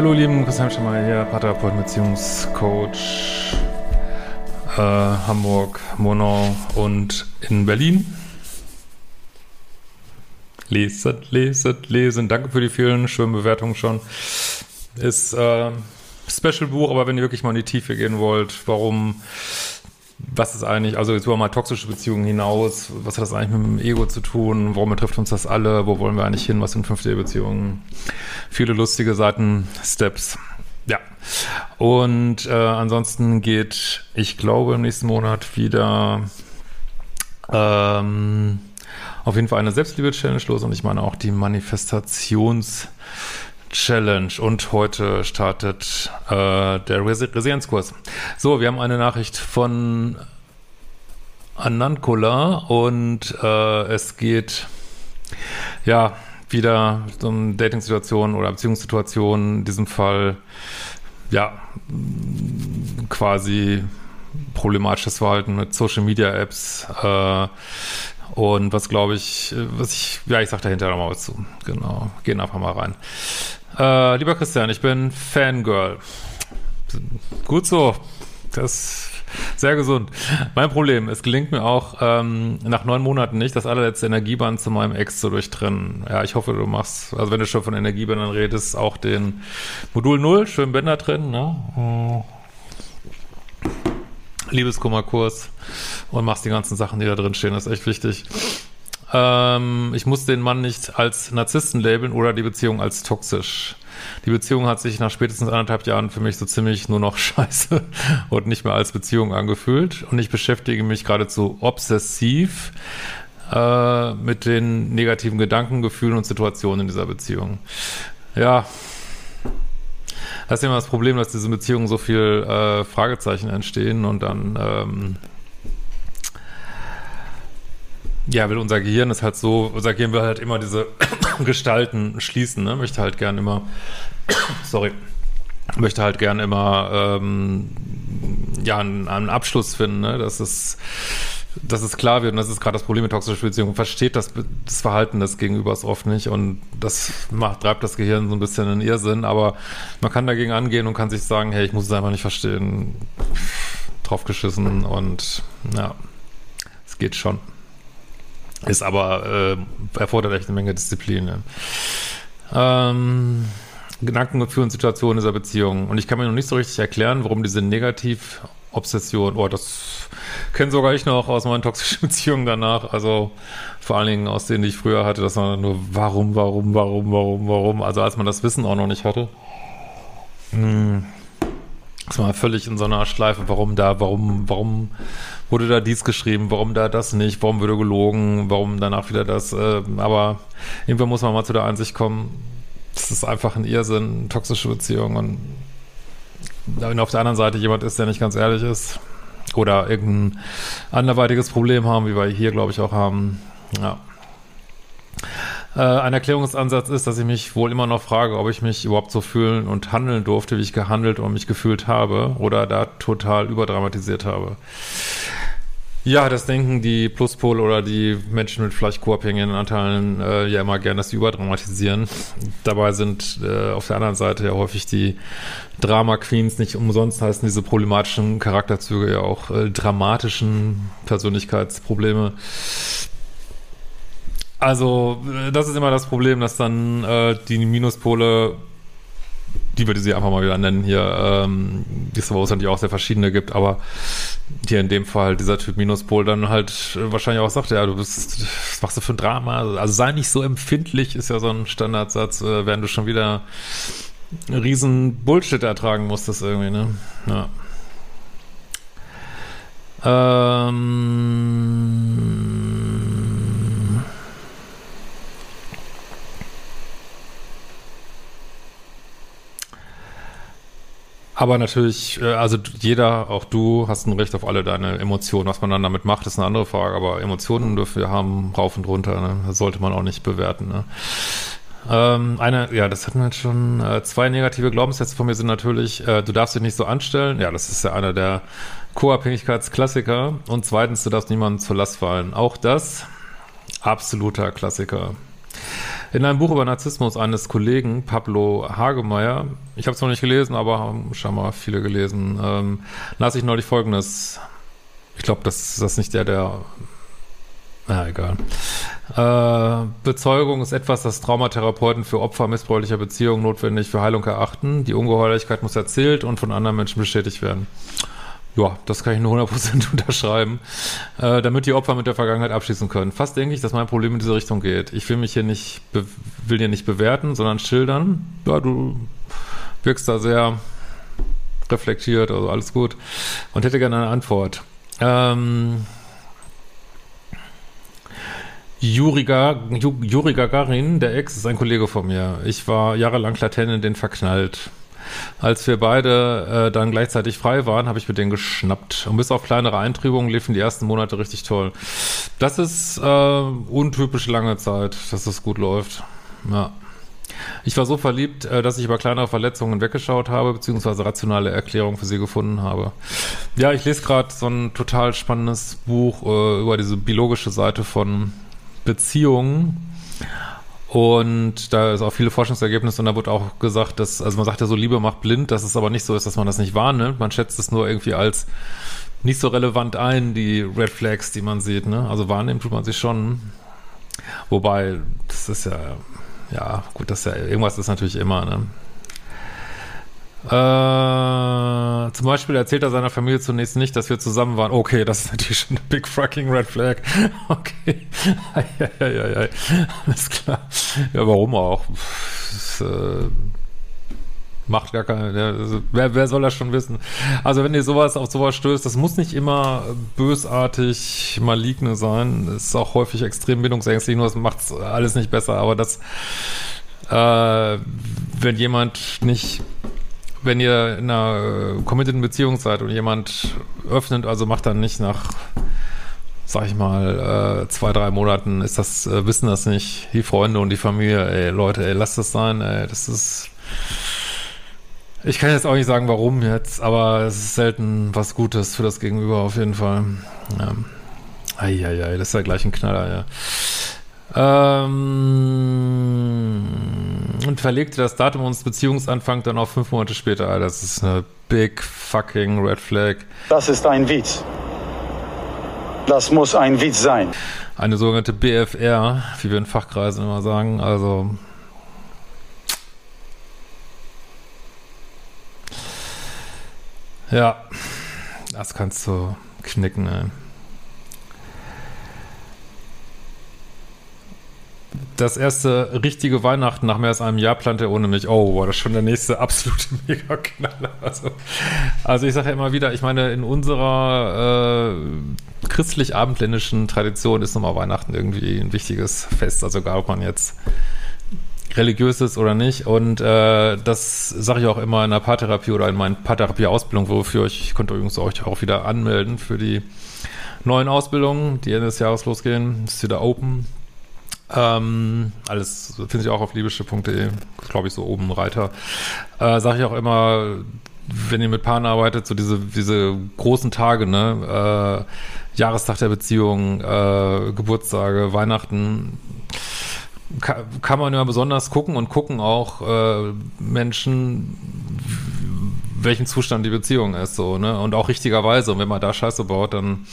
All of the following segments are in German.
Hallo lieben, Christian Schemmer hier, Paartherapeut, Beziehungscoach, äh, Hamburg, Monau und in Berlin. Lesen, lesen, lesen. Danke für die vielen schönen Bewertungen schon. Ist äh, Special-Buch, aber wenn ihr wirklich mal in die Tiefe gehen wollt, warum was ist eigentlich, also jetzt über mal toxische Beziehungen hinaus, was hat das eigentlich mit dem Ego zu tun, warum betrifft uns das alle, wo wollen wir eigentlich hin, was sind fünfte Beziehungen, viele lustige Seiten, Steps, ja. Und äh, ansonsten geht, ich glaube, im nächsten Monat wieder ähm, auf jeden Fall eine Selbstliebe-Challenge los und ich meine auch die Manifestations- Challenge und heute startet äh, der Resilienzkurs. So, wir haben eine Nachricht von Anankula und äh, es geht ja wieder um Dating-Situationen oder Beziehungssituationen, in diesem Fall ja quasi problematisches Verhalten mit Social Media Apps äh, und was glaube ich, was ich, ja, ich sag dahinter nochmal was zu. Genau, gehen einfach mal rein. Äh, lieber Christian, ich bin Fangirl. Gut so. Das sehr gesund. Mein Problem, es gelingt mir auch ähm, nach neun Monaten nicht, das allerletzte Energieband zu meinem Ex zu durchtrennen. Ja, ich hoffe, du machst, also wenn du schon von Energiebändern redest, auch den Modul 0, schön Bänder drin, ne? Liebeskummerkurs und machst die ganzen Sachen, die da drin stehen. Das ist echt wichtig. Ähm, ich muss den Mann nicht als Narzissten labeln oder die Beziehung als toxisch. Die Beziehung hat sich nach spätestens anderthalb Jahren für mich so ziemlich nur noch scheiße und nicht mehr als Beziehung angefühlt. Und ich beschäftige mich geradezu obsessiv äh, mit den negativen Gedanken, Gefühlen und Situationen in dieser Beziehung. Ja, das ist immer das Problem, dass diese Beziehungen so viel äh, Fragezeichen entstehen und dann ähm, ja, weil unser Gehirn ist halt so, unser Gehirn will halt immer diese Gestalten schließen, ne? Möchte halt gern immer, sorry, möchte halt gern immer ähm, ja einen, einen Abschluss finden, ne? Dass es dass es klar wird, und das ist gerade das Problem mit toxischer Beziehungen, versteht das, das Verhalten des Gegenübers oft nicht und das macht, treibt das Gehirn so ein bisschen in Irrsinn, aber man kann dagegen angehen und kann sich sagen, hey, ich muss es einfach nicht verstehen, draufgeschissen und ja, es geht schon. Ist aber, äh, erfordert echt eine Menge Disziplin. Ne? Ähm, Gedankengefühl und Situation dieser Beziehung. Und ich kann mir noch nicht so richtig erklären, warum diese Negativ-Obsession, oh, das kenne sogar ich noch aus meinen toxischen Beziehungen danach. Also vor allen Dingen aus denen, die ich früher hatte, dass man nur warum, warum, warum, warum, warum. Also als man das Wissen auch noch nicht hatte. Hm ist man völlig in so einer Schleife, warum da, warum, warum wurde da dies geschrieben, warum da das nicht, warum wurde gelogen, warum danach wieder das, äh, aber irgendwann muss man mal zu der Einsicht kommen, das ist einfach ein Irrsinn, toxische Beziehung und wenn auf der anderen Seite jemand ist, der nicht ganz ehrlich ist oder irgendein anderweitiges Problem haben, wie wir hier, glaube ich, auch haben, ja. Äh, ein Erklärungsansatz ist, dass ich mich wohl immer noch frage, ob ich mich überhaupt so fühlen und handeln durfte, wie ich gehandelt und mich gefühlt habe oder da total überdramatisiert habe. Ja, das denken die Pluspol oder die Menschen mit vielleicht co-abhängigen Anteilen äh, ja immer gern, dass sie überdramatisieren. Dabei sind äh, auf der anderen Seite ja häufig die Drama Queens nicht umsonst heißen diese problematischen Charakterzüge ja auch äh, dramatischen Persönlichkeitsprobleme. Also, äh, das ist immer das Problem, dass dann äh, die Minuspole, die würde sie einfach mal wieder nennen hier, ähm, die es natürlich auch sehr verschiedene gibt, aber hier in dem Fall dieser Typ Minuspol dann halt wahrscheinlich auch sagt, ja, du bist, was machst du für ein Drama? Also sei nicht so empfindlich, ist ja so ein Standardsatz, äh, während du schon wieder einen riesen Bullshit ertragen musstest irgendwie, ne? Ja. Ähm Aber natürlich, äh, also jeder, auch du, hast ein Recht auf alle deine Emotionen. Was man dann damit macht, ist eine andere Frage. Aber Emotionen dürfen wir haben, rauf und runter. Ne? Das sollte man auch nicht bewerten. Ne? Ähm, eine, ja, das hatten wir jetzt schon. Äh, zwei negative Glaubenssätze von mir sind natürlich, äh, du darfst dich nicht so anstellen. Ja, das ist ja einer der Co-Abhängigkeitsklassiker. Und zweitens, du darfst niemandem zur Last fallen. Auch das absoluter Klassiker. In einem Buch über Narzissmus eines Kollegen, Pablo Hagemeyer, ich habe es noch nicht gelesen, aber haben schon mal viele gelesen, ähm, las ich neulich folgendes. Ich glaube, das ist das nicht der, der na, egal. Äh, Bezeugung ist etwas, das Traumatherapeuten für Opfer missbräuchlicher Beziehungen notwendig für Heilung erachten. Die Ungeheuerlichkeit muss erzählt und von anderen Menschen bestätigt werden. Ja, das kann ich nur 100% unterschreiben, äh, damit die Opfer mit der Vergangenheit abschließen können. Fast denke ich, dass mein Problem in diese Richtung geht. Ich will mich hier nicht, will hier nicht bewerten, sondern schildern. Ja, du wirkst da sehr reflektiert, also alles gut. Und hätte gerne eine Antwort. Ähm, Juri, Gagarin, der Ex, ist ein Kollege von mir. Ich war jahrelang latent in den verknallt. Als wir beide äh, dann gleichzeitig frei waren, habe ich mit denen geschnappt. Und bis auf kleinere Eintrübungen liefen die ersten Monate richtig toll. Das ist äh, untypisch lange Zeit, dass es gut läuft. Ja. Ich war so verliebt, äh, dass ich über kleinere Verletzungen weggeschaut habe, beziehungsweise rationale Erklärungen für sie gefunden habe. Ja, ich lese gerade so ein total spannendes Buch äh, über diese biologische Seite von Beziehungen. Und da ist auch viele Forschungsergebnisse und da wird auch gesagt, dass, also man sagt ja so, Liebe macht blind, dass es aber nicht so ist, dass man das nicht wahrnimmt. Man schätzt es nur irgendwie als nicht so relevant ein, die Red Flags, die man sieht, ne? Also wahrnehmen tut man sich schon. Wobei, das ist ja, ja, gut, das ist ja, irgendwas ist natürlich immer, ne? Äh, zum Beispiel erzählt er seiner Familie zunächst nicht, dass wir zusammen waren. Okay, das ist natürlich schon eine big fucking red flag. Okay. ja. Alles klar. Ja, warum auch? Das, äh, macht gar keine. Also, wer, wer soll das schon wissen? Also, wenn ihr sowas auf sowas stößt, das muss nicht immer bösartig maligne sein. Das ist auch häufig extrem bindungsängstlich, nur das macht alles nicht besser. Aber das, äh, wenn jemand nicht wenn ihr in einer äh, committeden Beziehung seid und jemand öffnet, also macht dann nicht nach, sag ich mal, äh, zwei, drei Monaten, ist das, äh, wissen das nicht, die Freunde und die Familie, ey, Leute, ey, lasst das sein, ey, das ist, ich kann jetzt auch nicht sagen, warum jetzt, aber es ist selten was Gutes für das Gegenüber auf jeden Fall. Ja. Eieiei, das ist ja gleich ein Knaller, ja. Ähm, und verlegte das Datum unseres Beziehungsanfangs dann auf fünf Monate später. Das ist eine big fucking red flag. Das ist ein Witz. Das muss ein Witz sein. Eine sogenannte BFR, wie wir in Fachkreisen immer sagen. Also ja, das kannst du knicken. Ey. Das erste richtige Weihnachten nach mehr als einem Jahr plante er ohne mich. Oh, war das ist schon der nächste absolute Mega-Knaller. Also, also ich sage ja immer wieder, ich meine, in unserer äh, christlich-abendländischen Tradition ist nochmal Weihnachten irgendwie ein wichtiges Fest. Also egal, ob man jetzt religiös ist oder nicht. Und äh, das sage ich auch immer in der Paartherapie oder in meinen Paartherapie-Ausbildung, wofür ich, ich konnte übrigens euch auch wieder anmelden für die neuen Ausbildungen, die Ende des Jahres losgehen. Ist wieder open. Ähm, alles finde ich auch auf liebische.de, glaube ich, so oben Reiter. Äh, Sage ich auch immer, wenn ihr mit Paaren arbeitet, so diese, diese großen Tage, ne? Äh, Jahrestag der Beziehung, äh, Geburtstage, Weihnachten, kann, kann man ja besonders gucken und gucken auch äh, Menschen, welchen Zustand die Beziehung ist, so, ne? Und auch richtigerweise. Und wenn man da Scheiße baut, dann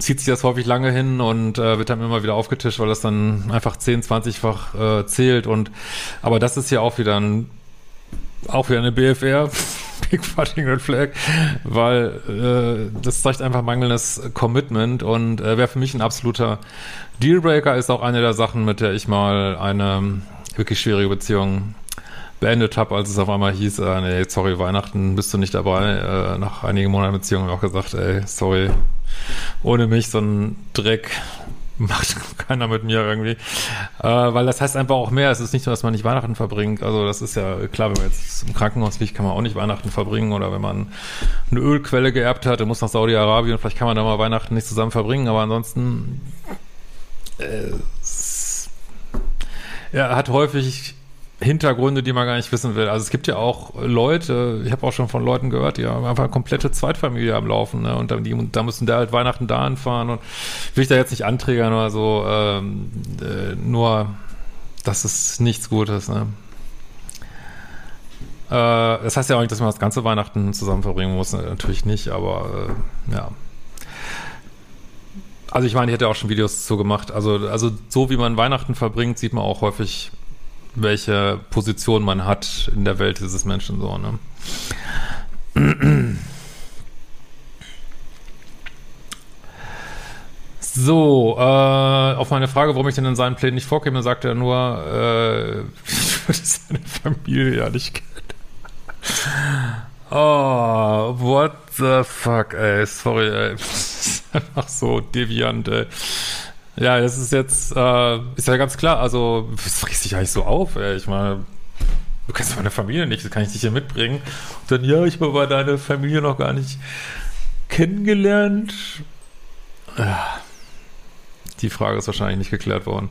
zieht sich das häufig lange hin und äh, wird dann immer wieder aufgetischt, weil das dann einfach 10, 20-fach äh, zählt. Und aber das ist ja auch wieder ein auch wieder eine BFR, Big Fucking Red Flag, weil äh, das zeigt einfach mangelndes Commitment und äh, wäre für mich ein absoluter Dealbreaker, ist auch eine der Sachen, mit der ich mal eine wirklich schwierige Beziehung beendet habe, als es auf einmal hieß, äh, nee, sorry, Weihnachten bist du nicht dabei. Äh, nach einigen Monaten Beziehung habe ich auch gesagt, ey, sorry, ohne mich so ein Dreck macht keiner mit mir irgendwie. Äh, weil das heißt einfach auch mehr. Es ist nicht nur, dass man nicht Weihnachten verbringt. Also das ist ja klar, wenn man jetzt im Krankenhaus liegt, kann man auch nicht Weihnachten verbringen. Oder wenn man eine Ölquelle geerbt hat, und muss nach Saudi-Arabien, vielleicht kann man da mal Weihnachten nicht zusammen verbringen. Aber ansonsten äh, er hat häufig Hintergründe, die man gar nicht wissen will. Also es gibt ja auch Leute, ich habe auch schon von Leuten gehört, die haben einfach eine komplette Zweitfamilie am Laufen, ne? Und dann, die, da müssen da halt Weihnachten da anfahren und will ich da jetzt nicht anträgern oder so, ähm, äh, nur das ist nichts Gutes, ne? Äh, das heißt ja auch nicht, dass man das ganze Weihnachten zusammen verbringen muss, ne? natürlich nicht, aber äh, ja. Also ich meine, ich hätte auch schon Videos zu gemacht. Also, also so wie man Weihnachten verbringt, sieht man auch häufig, welche Position man hat in der Welt dieses Menschen so, ne? So, äh, auf meine Frage, warum ich denn in seinen Plänen nicht vorkäme, sagte er nur, äh, ich würde seine Familie ja nicht kennen. Oh, what the fuck, ey, sorry, ey. Das ist einfach so deviant, ey. Ja, das ist jetzt, äh, ist ja ganz klar, also, was riecht dich eigentlich so auf, ey? Ich meine, du kennst meine Familie nicht, das kann ich dich hier mitbringen. Und dann, ja, ich habe aber deine Familie noch gar nicht kennengelernt. Ja. Die Frage ist wahrscheinlich nicht geklärt worden.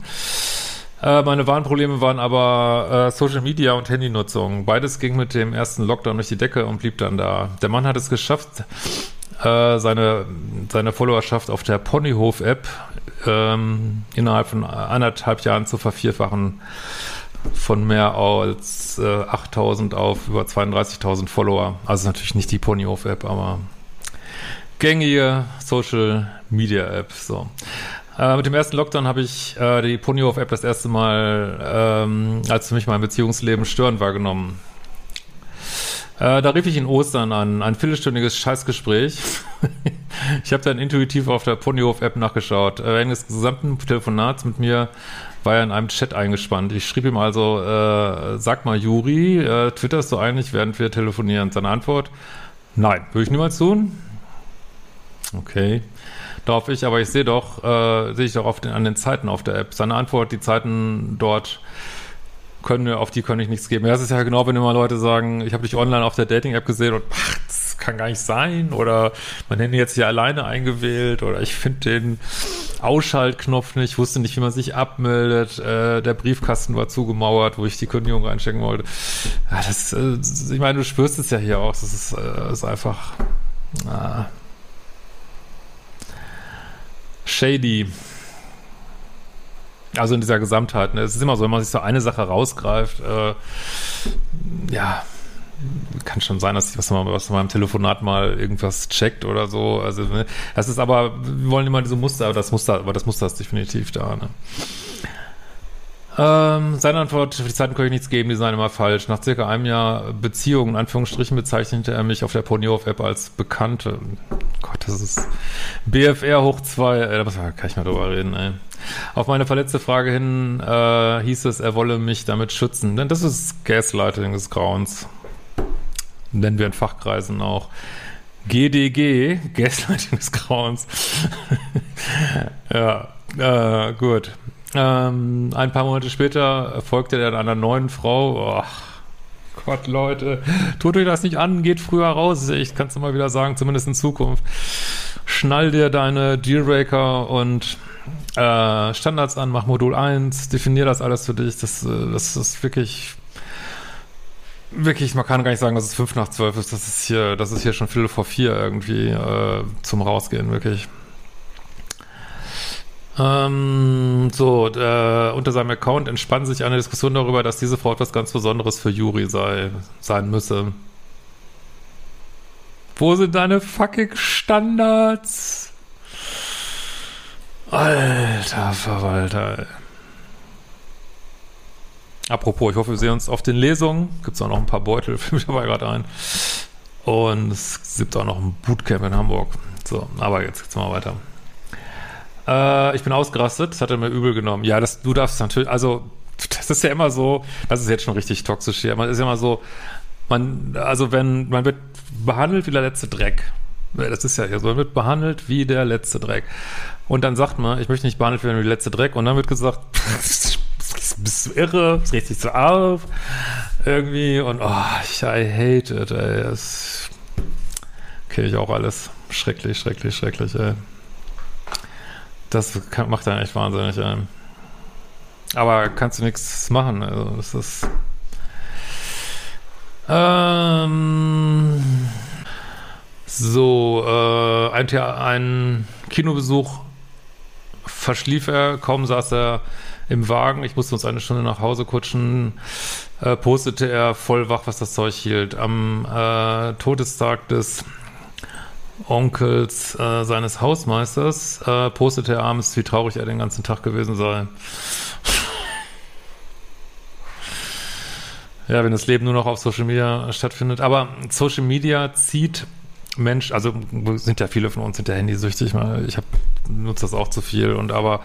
Äh, meine Warnprobleme waren aber äh, Social Media und Handynutzung. Beides ging mit dem ersten Lockdown durch die Decke und blieb dann da. Der Mann hat es geschafft, äh, seine, seine Followerschaft auf der Ponyhof-App ähm, innerhalb von anderthalb Jahren zu vervierfachen. Von mehr als äh, 8000 auf über 32.000 Follower. Also natürlich nicht die Ponyhof-App, aber gängige Social Media App. So. Äh, mit dem ersten Lockdown habe ich äh, die Ponyhof-App das erste Mal ähm, als für mich mein Beziehungsleben störend wahrgenommen. Äh, da rief ich in Ostern an, ein viertelstündiges Scheißgespräch. ich habe dann intuitiv auf der Ponyhof-App nachgeschaut. Äh, während des gesamten Telefonats mit mir war er in einem Chat eingespannt. Ich schrieb ihm also, äh, sag mal Juri, äh, twitterst du eigentlich, während wir telefonieren? Seine Antwort, nein, würde ich niemals tun. Okay. Darauf ich, aber ich sehe doch, äh, sehe ich doch den, an den Zeiten auf der App. Seine Antwort, die Zeiten dort können auf die kann ich nichts geben. Das ist ja genau, wenn immer Leute sagen, ich habe dich online auf der Dating-App gesehen und ach, das kann gar nicht sein oder mein Handy jetzt hier alleine eingewählt oder ich finde den Ausschaltknopf nicht, wusste nicht, wie man sich abmeldet, äh, der Briefkasten war zugemauert, wo ich die Kündigung reinstecken wollte. Ja, das, äh, ich meine, du spürst es ja hier auch, das ist, äh, ist einfach, ah, shady. Also in dieser Gesamtheit. Ne? Es ist immer so, wenn man sich so eine Sache rausgreift, äh, ja, kann schon sein, dass ich was, was im Telefonat mal irgendwas checkt oder so. Also ne? das ist aber, wir wollen immer diese Muster, aber das Muster, aber das Muster ist definitiv da. Ne? Ähm, seine Antwort, für die Zeiten kann ich nichts geben, die seien immer falsch. Nach circa einem Jahr Beziehung, in Anführungsstrichen, bezeichnete er mich auf der Ponyhof-App als Bekannte. Gott, das ist BFR hoch zwei. Ey, da kann ich mal drüber reden, ey. Auf meine verletzte Frage hin äh, hieß es, er wolle mich damit schützen. Denn das ist Gaslighting des Grauens. Nennen wir in Fachkreisen auch. GDG, Gaslighting des Grauens. ja, äh, gut. Ähm, ein paar Monate später folgte er einer neuen Frau. Ach, Gott, Leute, tut euch das nicht an, geht früher raus. Ich kann es mal wieder sagen, zumindest in Zukunft. Schnall dir deine Dealbreaker und äh, Standards an, mach Modul 1, definier das alles für dich. Das, äh, das ist wirklich, wirklich, man kann gar nicht sagen, dass es 5 nach 12 ist. Das ist hier, das ist hier schon Viertel vor vier irgendwie äh, zum Rausgehen, wirklich. Ähm, so, äh, unter seinem Account entspann sich eine Diskussion darüber, dass diese Frau etwas ganz Besonderes für Juri sei, sein müsse. Wo sind deine fucking Standards? Alter Verwalter. Apropos, ich hoffe, wir sehen uns auf den Lesungen. Gibt es auch noch ein paar Beutel, für mich dabei gerade ein. Und es gibt auch noch ein Bootcamp in Hamburg. So, aber jetzt geht's mal weiter. Äh, ich bin ausgerastet, das hat er mir übel genommen. Ja, das, du darfst natürlich, also, das ist ja immer so, das ist jetzt schon richtig toxisch hier. Man ist ja immer so, man, also wenn, man wird behandelt wie der letzte Dreck. Das ist ja hier so, man wird behandelt wie der letzte Dreck. Und dann sagt man, ich möchte nicht behandelt werden wie der letzte Dreck. Und dann wird gesagt, bist du irre, es regt dich so auf. Irgendwie. Und oh, ich, I hate it, ey. Das kenne ich auch alles. Schrecklich, schrecklich, schrecklich, ey. Das macht dann echt wahnsinnig. Ey. Aber kannst du nichts machen. Also das ist. Ähm, so, äh, ein, ein Kinobesuch verschlief er, kaum saß er im Wagen. Ich musste uns eine Stunde nach Hause kutschen. Äh, postete er voll wach, was das Zeug hielt. Am äh, Todestag des Onkels äh, seines Hausmeisters äh, postete er abends, wie traurig er den ganzen Tag gewesen sei. ja, wenn das Leben nur noch auf Social Media stattfindet. Aber Social Media zieht Mensch, also sind ja viele von uns sind ja handysüchtig, ich habe nutze das auch zu viel und aber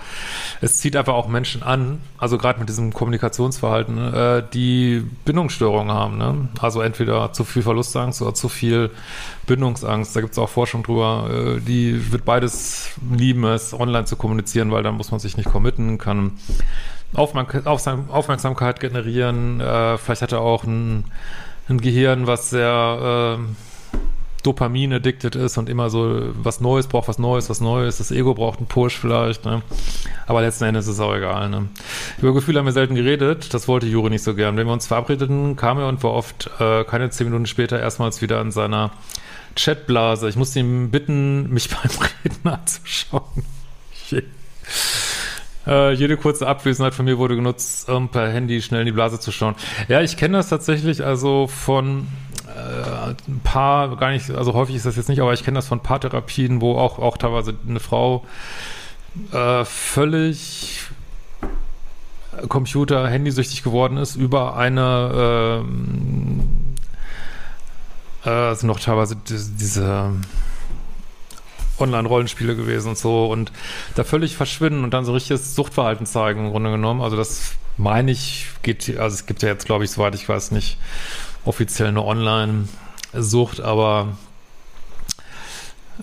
es zieht einfach auch Menschen an, also gerade mit diesem Kommunikationsverhalten, äh, die Bindungsstörungen haben, ne? Also entweder zu viel Verlustangst oder zu viel Bindungsangst. Da gibt es auch Forschung drüber, äh, die wird beides lieben, es online zu kommunizieren, weil dann muss man sich nicht committen, kann Aufmerksamkeit generieren, äh, vielleicht hat er auch ein, ein Gehirn, was sehr äh, Dopamin addicted ist und immer so was Neues braucht, was Neues, was Neues. Das Ego braucht einen Push vielleicht, ne? Aber letzten Endes ist es auch egal, ne? Über Gefühle haben wir selten geredet. Das wollte Juri nicht so gern. Wenn wir uns verabredeten, kam er und war oft äh, keine zehn Minuten später erstmals wieder in seiner Chatblase. Ich musste ihm bitten, mich beim Reden anzuschauen. Äh, jede kurze Abwesenheit von mir wurde genutzt, um per Handy schnell in die Blase zu schauen. Ja, ich kenne das tatsächlich also von ein paar, gar nicht, also häufig ist das jetzt nicht, aber ich kenne das von Paartherapien, wo auch, auch teilweise eine Frau äh, völlig Computer, Handysüchtig geworden ist über eine äh, äh, sind noch teilweise diese Online-Rollenspiele gewesen und so und da völlig verschwinden und dann so richtiges Suchtverhalten zeigen im Grunde genommen. Also das meine ich, geht, also es gibt ja jetzt, glaube ich, soweit ich weiß, nicht offiziell eine Online-Sucht, aber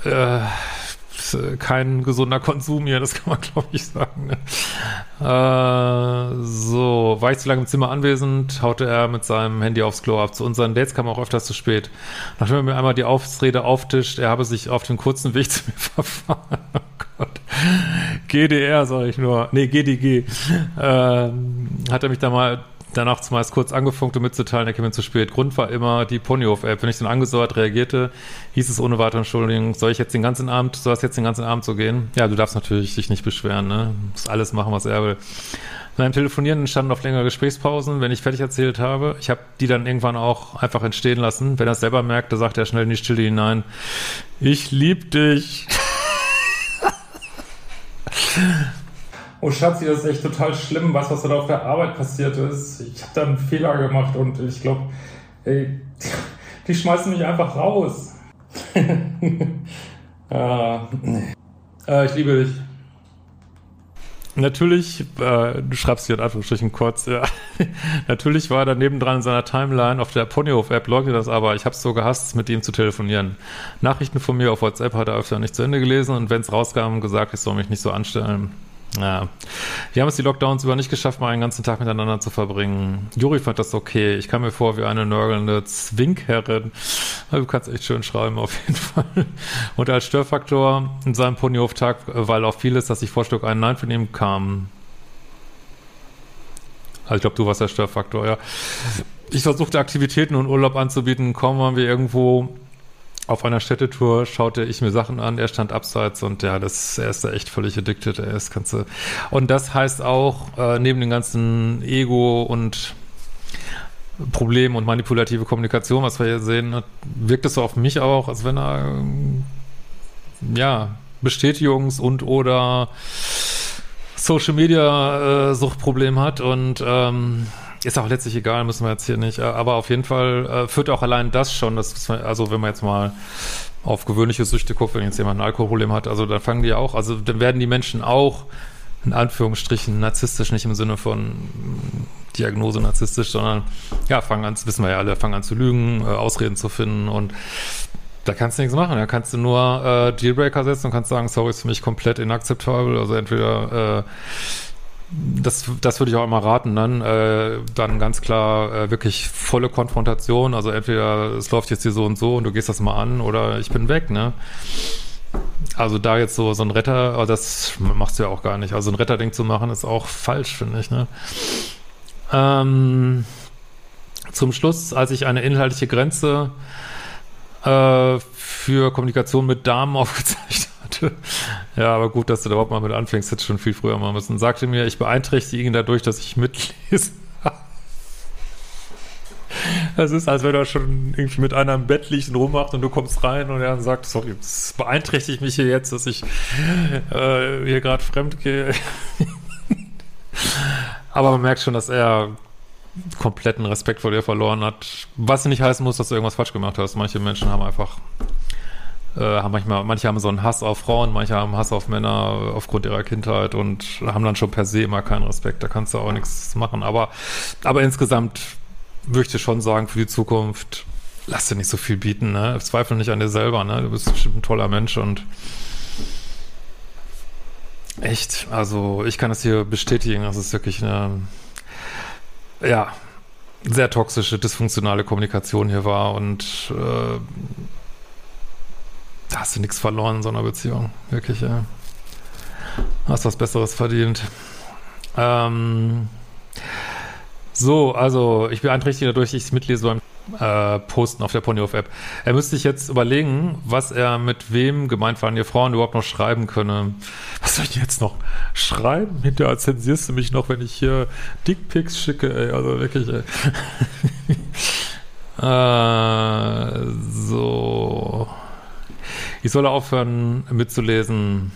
äh, kein gesunder Konsum hier, das kann man glaube ich sagen. Ne? Äh, so, war ich zu lange im Zimmer anwesend, haute er mit seinem Handy aufs Klo ab. Zu unseren Dates kam er auch öfters zu spät. Nachdem er mir einmal die Ausrede auftischt, er habe sich auf den kurzen Weg zu mir verfahren. Oh. GDR, sage ich nur. Nee, GDG. Äh, hat er mich da mal danach zumeist kurz angefunkt, um mitzuteilen, er käme zu spät. Grund war immer die Ponyhof-App. Wenn ich dann angesäuert reagierte, hieß es ohne weitere Entschuldigung, soll ich jetzt den ganzen Abend, soll es jetzt den ganzen Abend so gehen? Ja, du darfst natürlich dich nicht beschweren, ne? Du musst alles machen, was er will. Beim Telefonieren entstanden oft längere Gesprächspausen, wenn ich fertig erzählt habe. Ich habe die dann irgendwann auch einfach entstehen lassen. Wenn er es selber merkt, da sagt er schnell in die Stille hinein, ich lieb dich. oh Schatzi, das ist echt total schlimm, was, was da auf der Arbeit passiert ist. Ich habe da einen Fehler gemacht und ich glaube, die schmeißen mich einfach raus. äh, äh, ich liebe dich. Natürlich, äh, du schreibst hier in Anführungsstrichen kurz, ja. Natürlich war er daneben dran in seiner Timeline auf der Ponyhof-App, leugnet das aber. Ich habe es so gehasst, mit ihm zu telefonieren. Nachrichten von mir auf WhatsApp hat er öfter nicht zu Ende gelesen und wenn es rauskam, gesagt, ich soll mich nicht so anstellen. Ja. Wir haben es die Lockdowns über nicht geschafft, mal einen ganzen Tag miteinander zu verbringen. Juri fand das okay. Ich kam mir vor wie eine nörgelnde Zwinkherrin. Du kannst echt schön schreiben, auf jeden Fall. Und als Störfaktor in seinem Ponyhof-Tag, weil auch vieles, dass ich Vorschlag einen Nein von ihm kam. Also ich glaube, du warst der Störfaktor, ja. Ich versuchte Aktivitäten und Urlaub anzubieten. Waren wir irgendwo auf einer Städtetour schaute ich mir Sachen an, er stand abseits und ja, das, er ist da echt völlig addicted, er ist kannst du. Und das heißt auch, äh, neben dem ganzen Ego und Problem und manipulative Kommunikation, was wir hier sehen, wirkt es so auf mich auch, als wenn er ähm, ja, Bestätigungs- und oder Social Media äh, hat und ähm, ist auch letztlich egal, müssen wir jetzt hier nicht. Aber auf jeden Fall äh, führt auch allein das schon, dass, also wenn man jetzt mal auf gewöhnliche Süchte guckt, wenn jetzt jemand ein Alkoholproblem hat, also dann fangen die auch, also dann werden die Menschen auch in Anführungsstrichen narzisstisch, nicht im Sinne von Diagnose narzisstisch, sondern ja, fangen an, wissen wir ja alle, fangen an zu lügen, äh, Ausreden zu finden und da kannst du nichts machen. Da kannst du nur äh, Dealbreaker setzen und kannst sagen, sorry, ist für mich komplett inakzeptabel. Also entweder äh, das, das würde ich auch immer raten, dann, äh, dann ganz klar äh, wirklich volle Konfrontation. Also entweder es läuft jetzt hier so und so und du gehst das mal an oder ich bin weg, ne? Also da jetzt so, so ein Retter, das machst du ja auch gar nicht. Also ein Retterding zu machen ist auch falsch, finde ich, ne? Ähm, zum Schluss, als ich eine inhaltliche Grenze äh, für Kommunikation mit Damen aufgezeigt hatte, Ja, aber gut, dass du da überhaupt mal mit anfängst, hätte schon viel früher machen müssen. Sagte mir, ich beeinträchtige ihn dadurch, dass ich mitlese. Das ist, als wenn er schon irgendwie mit einer im Bett liegt und rummacht und du kommst rein und er sagt, sorry, es beeinträchtigt mich hier jetzt, dass ich äh, hier gerade fremd gehe. Aber man merkt schon, dass er kompletten Respekt vor dir verloren hat. Was nicht heißen muss, dass du irgendwas falsch gemacht hast. Manche Menschen haben einfach, äh, haben manchmal, manche haben so einen Hass auf Frauen, manche haben Hass auf Männer aufgrund ihrer Kindheit und haben dann schon per se immer keinen Respekt. Da kannst du auch nichts machen. Aber, aber insgesamt möchte ich schon sagen, für die Zukunft, lass dir nicht so viel bieten, ne? Zweifel nicht an dir selber, ne? Du bist bestimmt ein toller Mensch und echt, also ich kann das hier bestätigen, das ist wirklich eine ja, sehr toxische, dysfunktionale Kommunikation hier war und äh, hast du nichts verloren in so einer Beziehung. Wirklich, ja. Hast was Besseres verdient. Ähm, so, also ich beeinträchtige dadurch, ich es mitlese beim äh, posten auf der Ponyhof-App. Er müsste sich jetzt überlegen, was er mit wem gemeint waren, ihr Frauen überhaupt noch schreiben könne. Was soll ich jetzt noch schreiben? Hinterher zensierst du mich noch, wenn ich hier Dickpics schicke, ey. Also wirklich, ey. äh, so. Ich soll aufhören mitzulesen.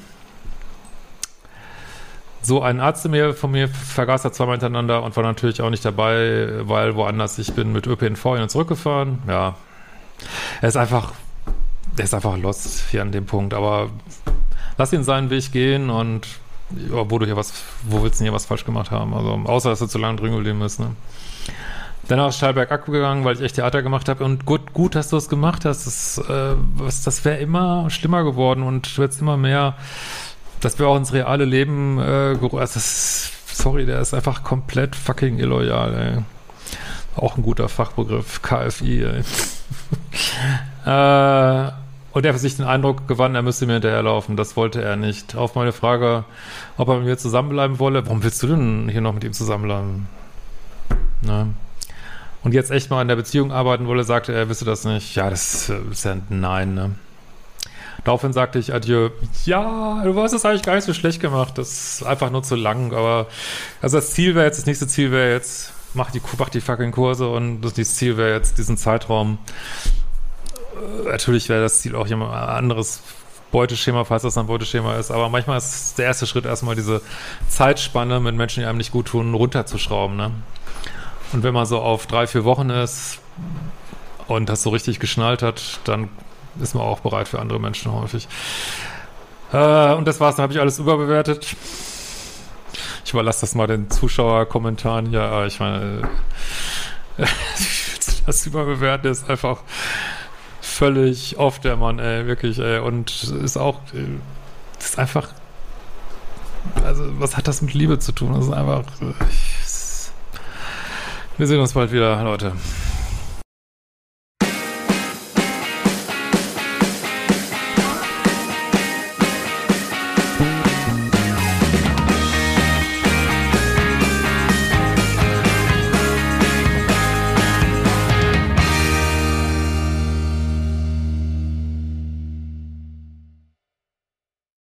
So, ein Arzt mir von mir vergaß er zweimal hintereinander und war natürlich auch nicht dabei, weil woanders ich bin mit ÖPNV hin und zurückgefahren. Ja. Er ist einfach, er ist einfach lost hier an dem Punkt, aber lass ihn seinen Weg gehen und wo du hier was, wo willst du denn hier was falsch gemacht haben? Also, außer dass du zu lange drin geblieben bist, ne? Danach ist Stahlberg abgegangen, weil ich echt Theater gemacht habe. Und gut, gut, dass du es gemacht hast. Das, äh, das wäre immer schlimmer geworden und hättest immer mehr dass wir auch ins reale Leben äh, also sorry, der ist einfach komplett fucking illoyal, ey. Auch ein guter Fachbegriff, KFI, ey. äh, und er hat sich den Eindruck gewann, er müsste mir hinterherlaufen. Das wollte er nicht. Auf meine Frage, ob er mit mir zusammenbleiben wolle, warum willst du denn hier noch mit ihm zusammenbleiben? Ne? Und jetzt echt mal an der Beziehung arbeiten wolle, sagte er, wisse das nicht. Ja, das ist ja ein Nein, ne? Daraufhin sagte ich Adieu. Ja, du hast es eigentlich gar nicht so schlecht gemacht. Das ist einfach nur zu lang. Aber also das Ziel wäre jetzt, das nächste Ziel wäre jetzt, mach die, mach die fucking Kurse und das nächste Ziel wäre jetzt diesen Zeitraum. Äh, natürlich wäre das Ziel auch jemand anderes Beuteschema, falls das ein Beuteschema ist. Aber manchmal ist der erste Schritt erstmal diese Zeitspanne mit Menschen, die einem nicht gut tun, runterzuschrauben. Ne? Und wenn man so auf drei, vier Wochen ist und das so richtig geschnallt hat, dann ist man auch bereit für andere Menschen häufig. Äh, und das war's, dann habe ich alles überbewertet. Ich überlasse das mal den Zuschauerkommentaren. Ja, ich meine, äh, das überbewerten ist einfach völlig oft der Mann, ey, wirklich, ey. Und ist auch, äh, ist einfach, also, was hat das mit Liebe zu tun? Das ist einfach, ich, wir sehen uns bald wieder, Leute.